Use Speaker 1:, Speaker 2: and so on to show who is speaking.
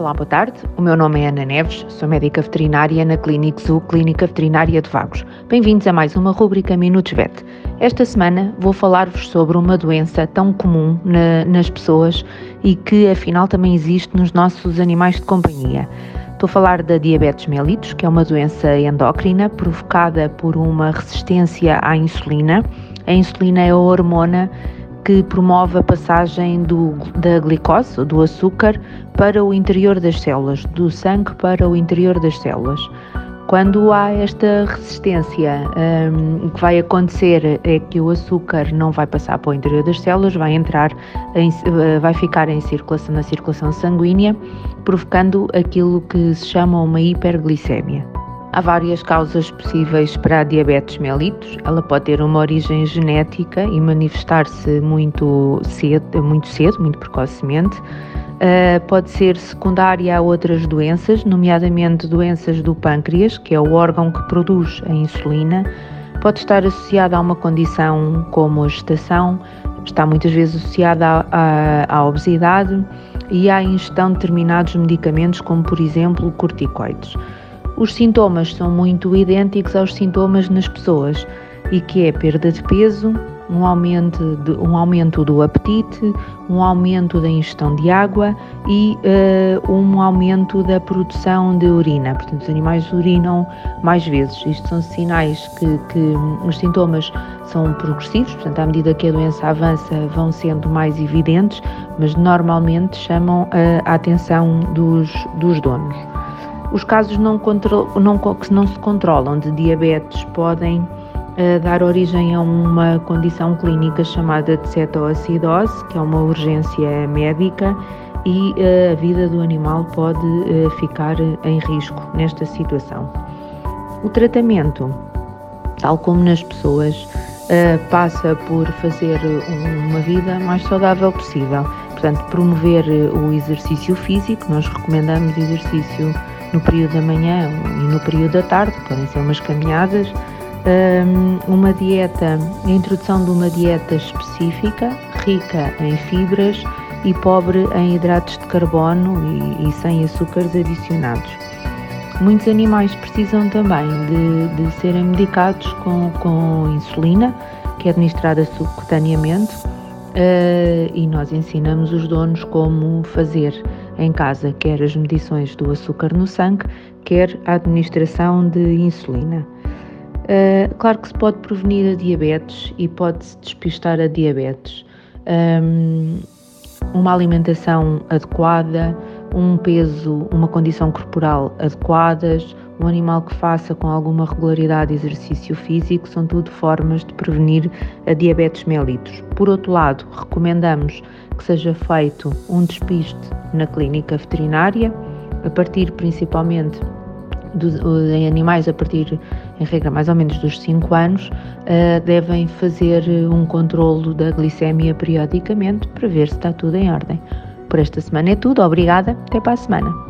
Speaker 1: Olá, boa tarde. O meu nome é Ana Neves, sou médica veterinária na Clínica Zoo, Clínica Veterinária de Vagos. Bem-vindos a mais uma rúbrica Minutos Vet. Esta semana vou falar-vos sobre uma doença tão comum na, nas pessoas e que afinal também existe nos nossos animais de companhia. Estou a falar da diabetes mellitus, que é uma doença endócrina provocada por uma resistência à insulina. A insulina é a hormona que promove a passagem do, da glicose, do açúcar, para o interior das células, do sangue para o interior das células. Quando há esta resistência, um, o que vai acontecer é que o açúcar não vai passar para o interior das células, vai entrar, em, eh, vai ficar em circulação, na circulação sanguínea, provocando aquilo que se chama uma hiperglicemia. Há várias causas possíveis para a diabetes mellitus. Ela pode ter uma origem genética e manifestar-se muito cedo, muito cedo, muito precocemente. Uh, pode ser secundária a outras doenças, nomeadamente doenças do pâncreas, que é o órgão que produz a insulina. Pode estar associada a uma condição como a gestação, está muitas vezes associada à, à, obesidade e à ingestão de determinados medicamentos, como por exemplo corticoides. Os sintomas são muito idênticos aos sintomas nas pessoas e que é perda de peso, um aumento, de, um aumento do apetite, um aumento da ingestão de água e uh, um aumento da produção de urina. Portanto, os animais urinam mais vezes. Isto são sinais que, que os sintomas são progressivos, portanto, à medida que a doença avança, vão sendo mais evidentes, mas normalmente chamam a atenção dos, dos donos. Os casos não, não, que não se controlam de diabetes podem uh, dar origem a uma condição clínica chamada de cetoacidose, que é uma urgência médica e uh, a vida do animal pode uh, ficar em risco nesta situação. O tratamento, tal como nas pessoas, passa por fazer uma vida mais saudável possível. Portanto, promover o exercício físico, nós recomendamos exercício no período da manhã e no período da tarde, podem ser umas caminhadas, uma dieta, a introdução de uma dieta específica, rica em fibras e pobre em hidratos de carbono e, e sem açúcares adicionados. Muitos animais precisam também de, de serem medicados com, com insulina, que é administrada subcutaneamente, uh, e nós ensinamos os donos como fazer em casa, quer as medições do açúcar no sangue, quer a administração de insulina. Uh, claro que se pode prevenir a diabetes e pode-se despistar a diabetes. Um, uma alimentação adequada, um peso, uma condição corporal adequadas, um animal que faça com alguma regularidade exercício físico, são tudo formas de prevenir a diabetes mellitus. Por outro lado, recomendamos que seja feito um despiste na clínica veterinária, a partir principalmente do, em animais a partir, em regra, mais ou menos dos 5 anos, uh, devem fazer um controlo da glicemia periodicamente para ver se está tudo em ordem. Por esta semana é tudo, obrigada, até para a semana.